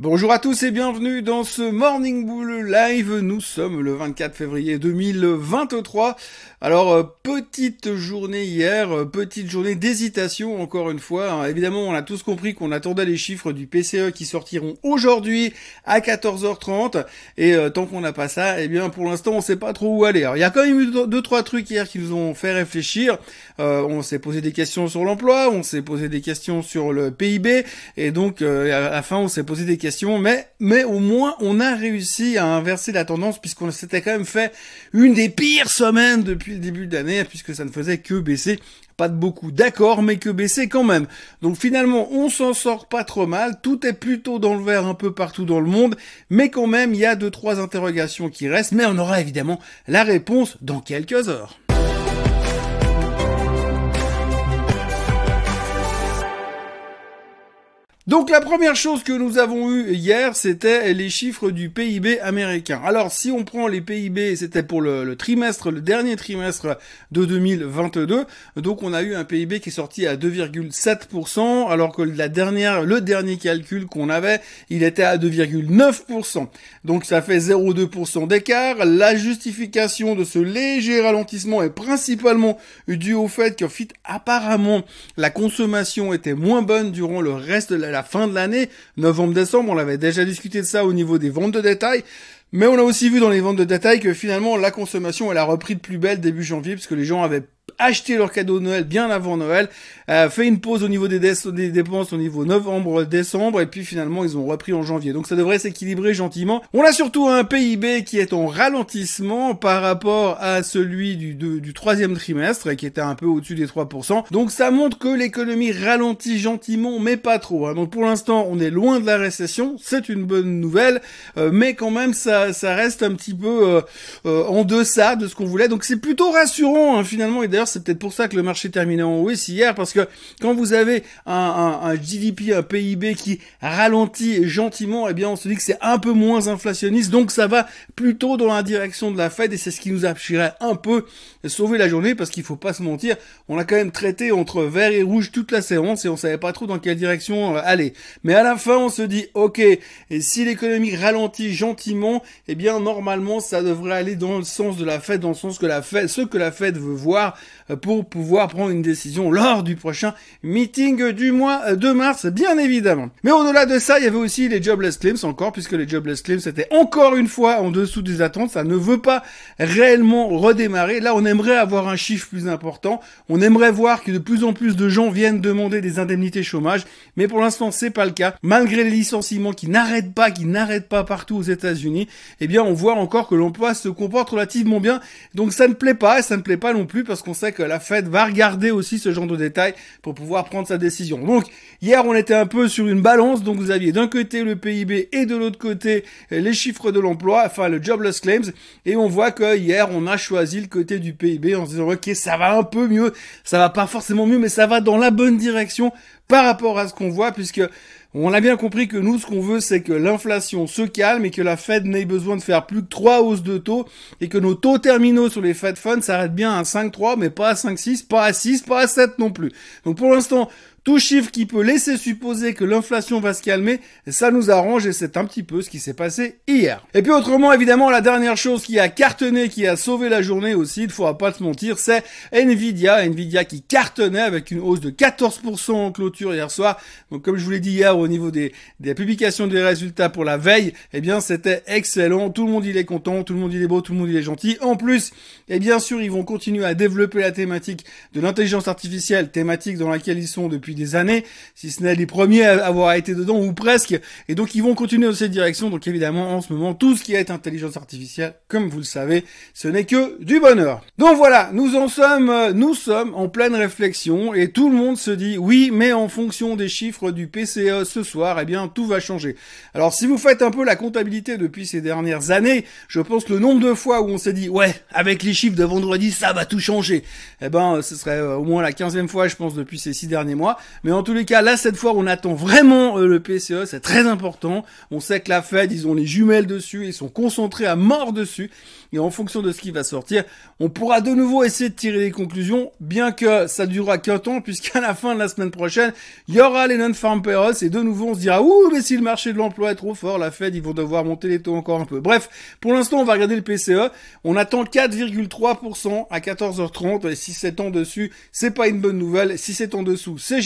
Bonjour à tous et bienvenue dans ce Morning Bull Live. Nous sommes le 24 février 2023. Alors, euh, petite journée hier, euh, petite journée d'hésitation encore une fois. Hein. évidemment, on a tous compris qu'on attendait les chiffres du PCE qui sortiront aujourd'hui à 14h30. Et euh, tant qu'on n'a pas ça, eh bien pour l'instant, on sait pas trop où aller. Alors, il y a quand même eu deux, trois trucs hier qui nous ont fait réfléchir. on s'est posé des questions sur l'emploi, on s'est posé des questions sur le PIB, et donc à la fin, on s'est posé des questions mais, mais au moins on a réussi à inverser la tendance puisqu'on s'était quand même fait une des pires semaines depuis le début de l'année puisque ça ne faisait que baisser pas de beaucoup, d'accord, mais que baisser quand même. Donc finalement, on s'en sort pas trop mal, tout est plutôt dans le vert un peu partout dans le monde, mais quand même, il y a deux, trois interrogations qui restent, mais on aura évidemment la réponse dans quelques heures. Donc la première chose que nous avons eue hier, c'était les chiffres du PIB américain. Alors si on prend les PIB, c'était pour le, trimestre, le dernier trimestre de 2022, donc on a eu un PIB qui est sorti à 2,7%, alors que la dernière, le dernier calcul qu'on avait, il était à 2,9%. Donc ça fait 0,2% d'écart. La justification de ce léger ralentissement est principalement due au fait que apparemment la consommation était moins bonne durant le reste de la la fin de l'année, novembre-décembre, on avait déjà discuté de ça au niveau des ventes de détail. Mais on a aussi vu dans les ventes de détail que finalement la consommation elle a repris de plus belle début janvier parce que les gens avaient acheté leur cadeau de Noël bien avant Noël, euh, fait une pause au niveau des, dépenses au niveau novembre-décembre, et puis finalement ils ont repris en janvier. Donc ça devrait s'équilibrer gentiment. On a surtout un PIB qui est en ralentissement par rapport à celui du, du troisième trimestre, qui était un peu au-dessus des 3%. Donc ça montre que l'économie ralentit gentiment, mais pas trop. Hein. Donc pour l'instant, on est loin de la récession, c'est une bonne nouvelle, euh, mais quand même ça, ça reste un petit peu euh, en deçà de ce qu'on voulait. Donc c'est plutôt rassurant hein, finalement, d'ailleurs c'est peut-être pour ça que le marché terminait en hausse hier, parce que quand vous avez un, GDP, un PIB qui ralentit gentiment, eh bien on se dit que c'est un peu moins inflationniste, donc ça va plutôt dans la direction de la Fed, et c'est ce qui nous assurerait un peu sauver la journée, parce qu'il faut pas se mentir, on a quand même traité entre vert et rouge toute la séance, et on savait pas trop dans quelle direction euh, aller. Mais à la fin, on se dit, ok, et si l'économie ralentit gentiment, eh bien normalement ça devrait aller dans le sens de la Fed, dans le sens que la Fed, ce que la Fed veut voir, pour pouvoir prendre une décision lors du prochain meeting du mois de mars, bien évidemment. Mais au-delà de ça, il y avait aussi les jobless claims encore, puisque les jobless claims c'était encore une fois en dessous des attentes. Ça ne veut pas réellement redémarrer. Là, on aimerait avoir un chiffre plus important. On aimerait voir que de plus en plus de gens viennent demander des indemnités chômage. Mais pour l'instant, c'est pas le cas. Malgré les licenciements qui n'arrêtent pas, qui n'arrêtent pas partout aux États-Unis, eh bien, on voit encore que l'emploi se comporte relativement bien. Donc, ça ne plaît pas et ça ne plaît pas non plus parce qu'on sait que la Fed va regarder aussi ce genre de détails pour pouvoir prendre sa décision. Donc, hier, on était un peu sur une balance. Donc, vous aviez d'un côté le PIB et de l'autre côté les chiffres de l'emploi, enfin le jobless claims. Et on voit que hier, on a choisi le côté du PIB en se disant, ok, ça va un peu mieux. Ça va pas forcément mieux, mais ça va dans la bonne direction par rapport à ce qu'on voit, puisque on a bien compris que nous, ce qu'on veut, c'est que l'inflation se calme et que la Fed n'ait besoin de faire plus que trois hausses de taux et que nos taux terminaux sur les Fed Funds s'arrêtent bien à 5,3, mais pas à 5,6, pas à 6, pas à 7 non plus. Donc pour l'instant, tout chiffre qui peut laisser supposer que l'inflation va se calmer, ça nous arrange et c'est un petit peu ce qui s'est passé hier. Et puis autrement, évidemment, la dernière chose qui a cartonné, qui a sauvé la journée aussi, il faudra pas se mentir, c'est Nvidia. Nvidia qui cartonnait avec une hausse de 14% en clôture hier soir. Donc comme je vous l'ai dit hier au niveau des, des publications des résultats pour la veille, eh bien c'était excellent. Tout le monde il est content, tout le monde il est beau, tout le monde il est gentil. En plus, et eh bien sûr, ils vont continuer à développer la thématique de l'intelligence artificielle, thématique dans laquelle ils sont depuis des années, si ce n'est les premiers à avoir été dedans ou presque. Et donc ils vont continuer dans cette direction. Donc évidemment, en ce moment, tout ce qui est intelligence artificielle, comme vous le savez, ce n'est que du bonheur. Donc voilà, nous en sommes, nous sommes en pleine réflexion et tout le monde se dit oui, mais en fonction des chiffres du PCE ce soir, eh bien tout va changer. Alors si vous faites un peu la comptabilité depuis ces dernières années, je pense le nombre de fois où on s'est dit ouais, avec les chiffres de vendredi, ça va tout changer. Eh ben, ce serait euh, au moins la quinzième fois, je pense, depuis ces six derniers mois. Mais en tous les cas, là, cette fois, on attend vraiment euh, le PCE. C'est très important. On sait que la Fed, ils ont les jumelles dessus. Ils sont concentrés à mort dessus. Et en fonction de ce qui va sortir, on pourra de nouveau essayer de tirer des conclusions, bien que ça durera qu'un temps, puisqu'à la fin de la semaine prochaine, il y aura les non-farm payrolls, et de nouveau on se dira, ouh, mais si le marché de l'emploi est trop fort, la Fed, ils vont devoir monter les taux encore un peu. Bref, pour l'instant, on va regarder le PCE. On attend 4,3% à 14h30, et si c'est en dessus, c'est pas une bonne nouvelle. Si c'est en dessous, c'est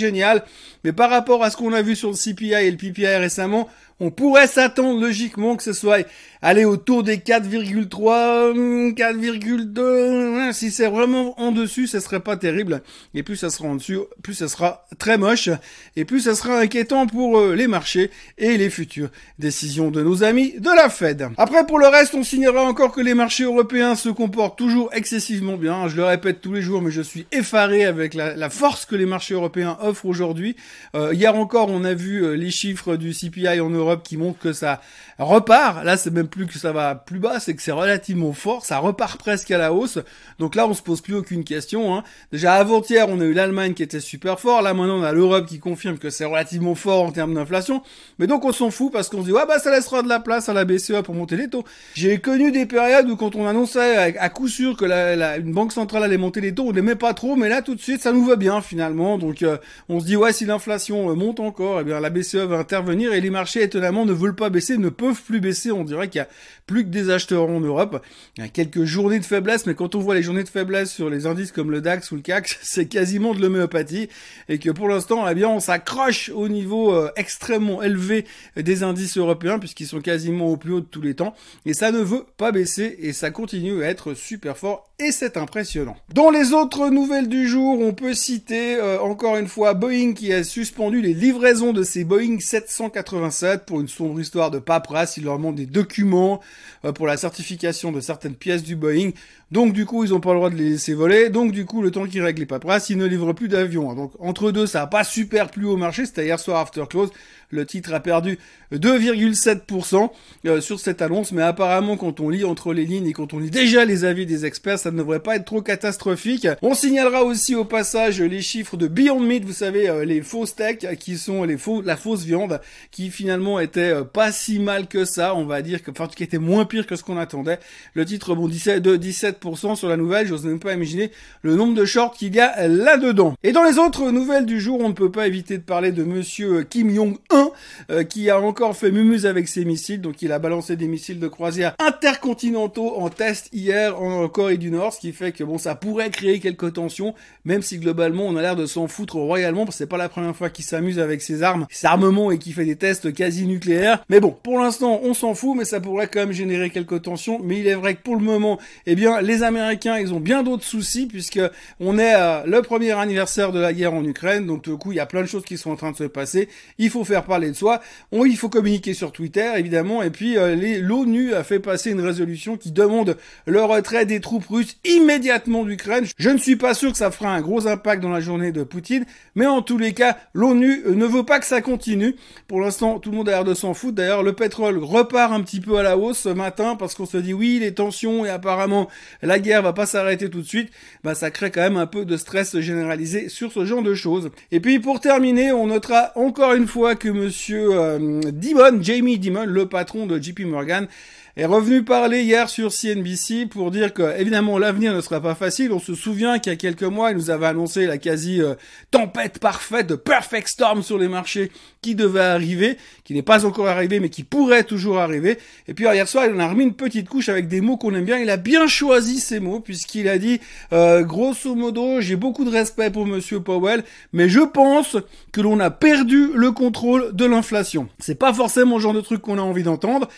Mais par rapport à ce qu'on a vu sur le CPI et le PPI récemment, on pourrait s'attendre logiquement que ce soit aller autour des 4,3, 4,2. Si c'est vraiment en dessus, ce serait pas terrible. Et plus ça sera en dessus, plus ça sera très moche. Et plus ça sera inquiétant pour euh, les marchés et les futures décisions de nos amis de la Fed. Après, pour le reste, on signera encore que les marchés européens se comportent toujours excessivement bien. Je le répète tous les jours, mais je suis effaré avec la, force que les marchés européens offrent aujourd'hui. Euh, hier encore, on a vu euh, les chiffres du CPI en Europe qui montre que ça repart. Là, c'est même plus que ça va plus bas, c'est que c'est relativement fort. Ça repart presque à la hausse. Donc là, on se pose plus aucune question. Hein. Déjà avant-hier, on a eu l'Allemagne qui était super fort. Là, maintenant, on a l'Europe qui confirme que c'est relativement fort en termes d'inflation. Mais donc, on s'en fout parce qu'on se dit, ouais, bah, ça laissera de la place à la BCE pour monter les taux. J'ai connu des périodes où quand on annonçait à, coup sûr que la, une banque centrale allait monter les taux, on n'aimait pas trop. Mais là, tout de suite, ça nous va bien finalement. Donc, euh, on se dit, ouais, si l'inflation euh, monte encore, eh bien, la BCE va intervenir et les marchés ne veulent pas baisser, ne peuvent plus baisser. On dirait qu'il y a plus que des acheteurs en Europe. Il y a quelques journées de faiblesse, mais quand on voit les journées de faiblesse sur les indices comme le DAX ou le CAC, c'est quasiment de l'homéopathie. Et que pour l'instant, eh bien, on s'accroche au niveau euh, extrêmement élevé des indices européens, puisqu'ils sont quasiment au plus haut de tous les temps. Et ça ne veut pas baisser, et ça continue à être super fort, et c'est impressionnant. Dans les autres nouvelles du jour, on peut citer euh, encore une fois Boeing qui a suspendu les livraisons de ses Boeing 787 pour une sombre histoire de paperasse. Il leur demande des documents euh, pour la certification de certaines pièces du Boeing. Donc du coup, ils n'ont pas le droit de les laisser voler. Donc du coup, le temps qu'ils règlent les paperasses, ils ne livrent plus d'avions. Donc entre deux, ça n'a pas super plu au marché. C'était hier soir after close. Le titre a perdu 2,7% euh, sur cette annonce, mais apparemment quand on lit entre les lignes et quand on lit déjà les avis des experts, ça ne devrait pas être trop catastrophique. On signalera aussi au passage les chiffres de Beyond Meat, vous savez, euh, les faux steaks qui sont les faux, la fausse viande, qui finalement était euh, pas si mal que ça, on va dire, enfin qui était moins pire que ce qu'on attendait. Le titre bondissait de 17% sur la nouvelle, j'ose même pas imaginer le nombre de shorts qu'il y a là-dedans. Et dans les autres nouvelles du jour, on ne peut pas éviter de parler de monsieur Kim Jong-un, euh, qui a encore fait mumuse avec ses missiles. Donc il a balancé des missiles de croisière intercontinentaux en test hier en Corée du Nord, ce qui fait que bon, ça pourrait créer quelques tensions, même si globalement on a l'air de s'en foutre royalement, parce que c'est pas la première fois qu'il s'amuse avec ses armes, ses armements et qu'il fait des tests quasi nucléaires. Mais bon, pour l'instant on s'en fout, mais ça pourrait quand même générer quelques tensions. Mais il est vrai que pour le moment, eh bien les Américains ils ont bien d'autres soucis puisque on est le premier anniversaire de la guerre en Ukraine, donc du coup il y a plein de choses qui sont en train de se passer. Il faut faire parler de soi. On, il faut communiquer sur Twitter, évidemment. Et puis, euh, l'ONU a fait passer une résolution qui demande le retrait des troupes russes immédiatement d'Ukraine. Je ne suis pas sûr que ça fera un gros impact dans la journée de Poutine, mais en tous les cas, l'ONU euh, ne veut pas que ça continue. Pour l'instant, tout le monde a l'air de s'en foutre. D'ailleurs, le pétrole repart un petit peu à la hausse ce matin parce qu'on se dit oui, les tensions et apparemment la guerre va pas s'arrêter tout de suite. Bah, ça crée quand même un peu de stress généralisé sur ce genre de choses. Et puis, pour terminer, on notera encore une fois que monsieur euh, Dimon, Jamie Dimon, le patron de JP Morgan, est revenu parler hier sur CNBC pour dire que évidemment l'avenir ne sera pas facile. On se souvient qu'il y a quelques mois, il nous avait annoncé la quasi euh, tempête parfaite de perfect storm sur les marchés qui devait arriver, qui n'est pas encore arrivé mais qui pourrait toujours arriver. Et puis hier soir, il en a remis une petite couche avec des mots qu'on aime bien. Il a bien choisi ces mots puisqu'il a dit euh, grosso modo, j'ai beaucoup de respect pour monsieur Powell, mais je pense que l'on a perdu le contrôle de l'inflation. C'est pas forcément le genre de truc qu'on a envie d'entendre.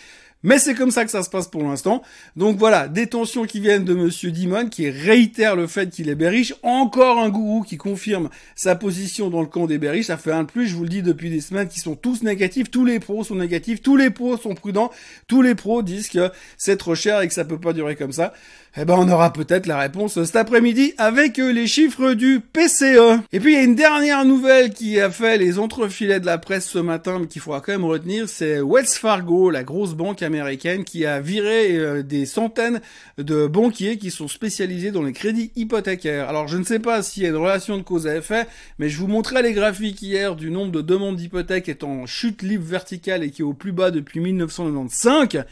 Mais c'est comme ça que ça se passe pour l'instant. Donc voilà, des tensions qui viennent de Monsieur Dimon, qui réitère le fait qu'il est bearish. Encore un gourou qui confirme sa position dans le camp des bearish. Ça fait un de plus, je vous le dis depuis des semaines, qui sont tous négatifs. Tous les pros sont négatifs. Tous les pros sont prudents. Tous les pros disent que c'est trop cher et que ça peut pas durer comme ça. Eh ben, on aura peut-être la réponse cet après-midi avec euh, les chiffres du PCE. Et puis, il y a une dernière nouvelle qui a fait les entrefilets de la presse ce matin, mais qu'il faudra quand même retenir, c'est Wells Fargo, la grosse banque américaine qui a viré euh, des centaines de banquiers qui sont spécialisés dans les crédits hypothécaires. Alors je ne sais pas s'il y a une relation de cause à effet, mais je vous montrais les graphiques hier du nombre de demandes d'hypothèques est en chute libre verticale et qui est au plus bas depuis 1995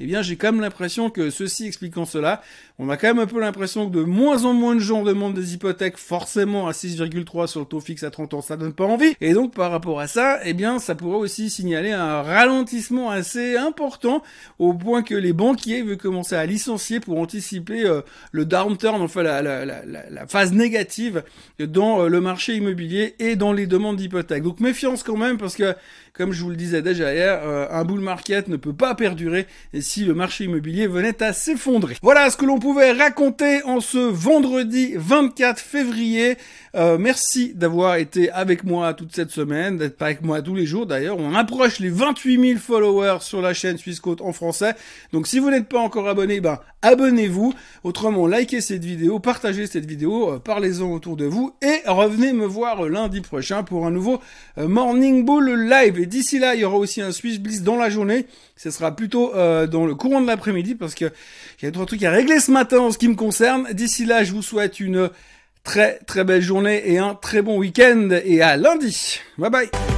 eh bien j'ai quand même l'impression que ceci expliquant cela, on a quand même un peu l'impression que de moins en moins de gens demandent des hypothèques forcément à 6,3 sur le taux fixe à 30 ans, ça donne pas envie. Et donc par rapport à ça, eh bien ça pourrait aussi signaler un ralentissement assez important au point que les banquiers veulent commencer à licencier pour anticiper euh, le downturn, enfin la, la, la, la, phase négative dans euh, le marché immobilier et dans les demandes d'hypothèques. Donc méfiance quand même parce que comme je vous le disais déjà hier, euh, un bull market ne peut pas perdurer si le marché immobilier venait à s'effondrer. Voilà ce que l'on pouvait raconter en ce vendredi 24 février. Euh, merci d'avoir été avec moi toute cette semaine, d'être avec moi tous les jours d'ailleurs. On approche les 28 000 followers sur la chaîne Suisse Côte en français. Donc si vous n'êtes pas encore abonné, ben abonnez-vous. Autrement, likez cette vidéo, partagez cette vidéo, euh, parlez-en autour de vous et revenez me voir lundi prochain pour un nouveau euh, Morning Bull live. Et d'ici là, il y aura aussi un Swiss Bliss dans la journée. Ce sera plutôt dans le courant de l'après-midi parce que a trois trucs à régler ce matin en ce qui me concerne. D'ici là, je vous souhaite une très très belle journée et un très bon week-end et à lundi. Bye bye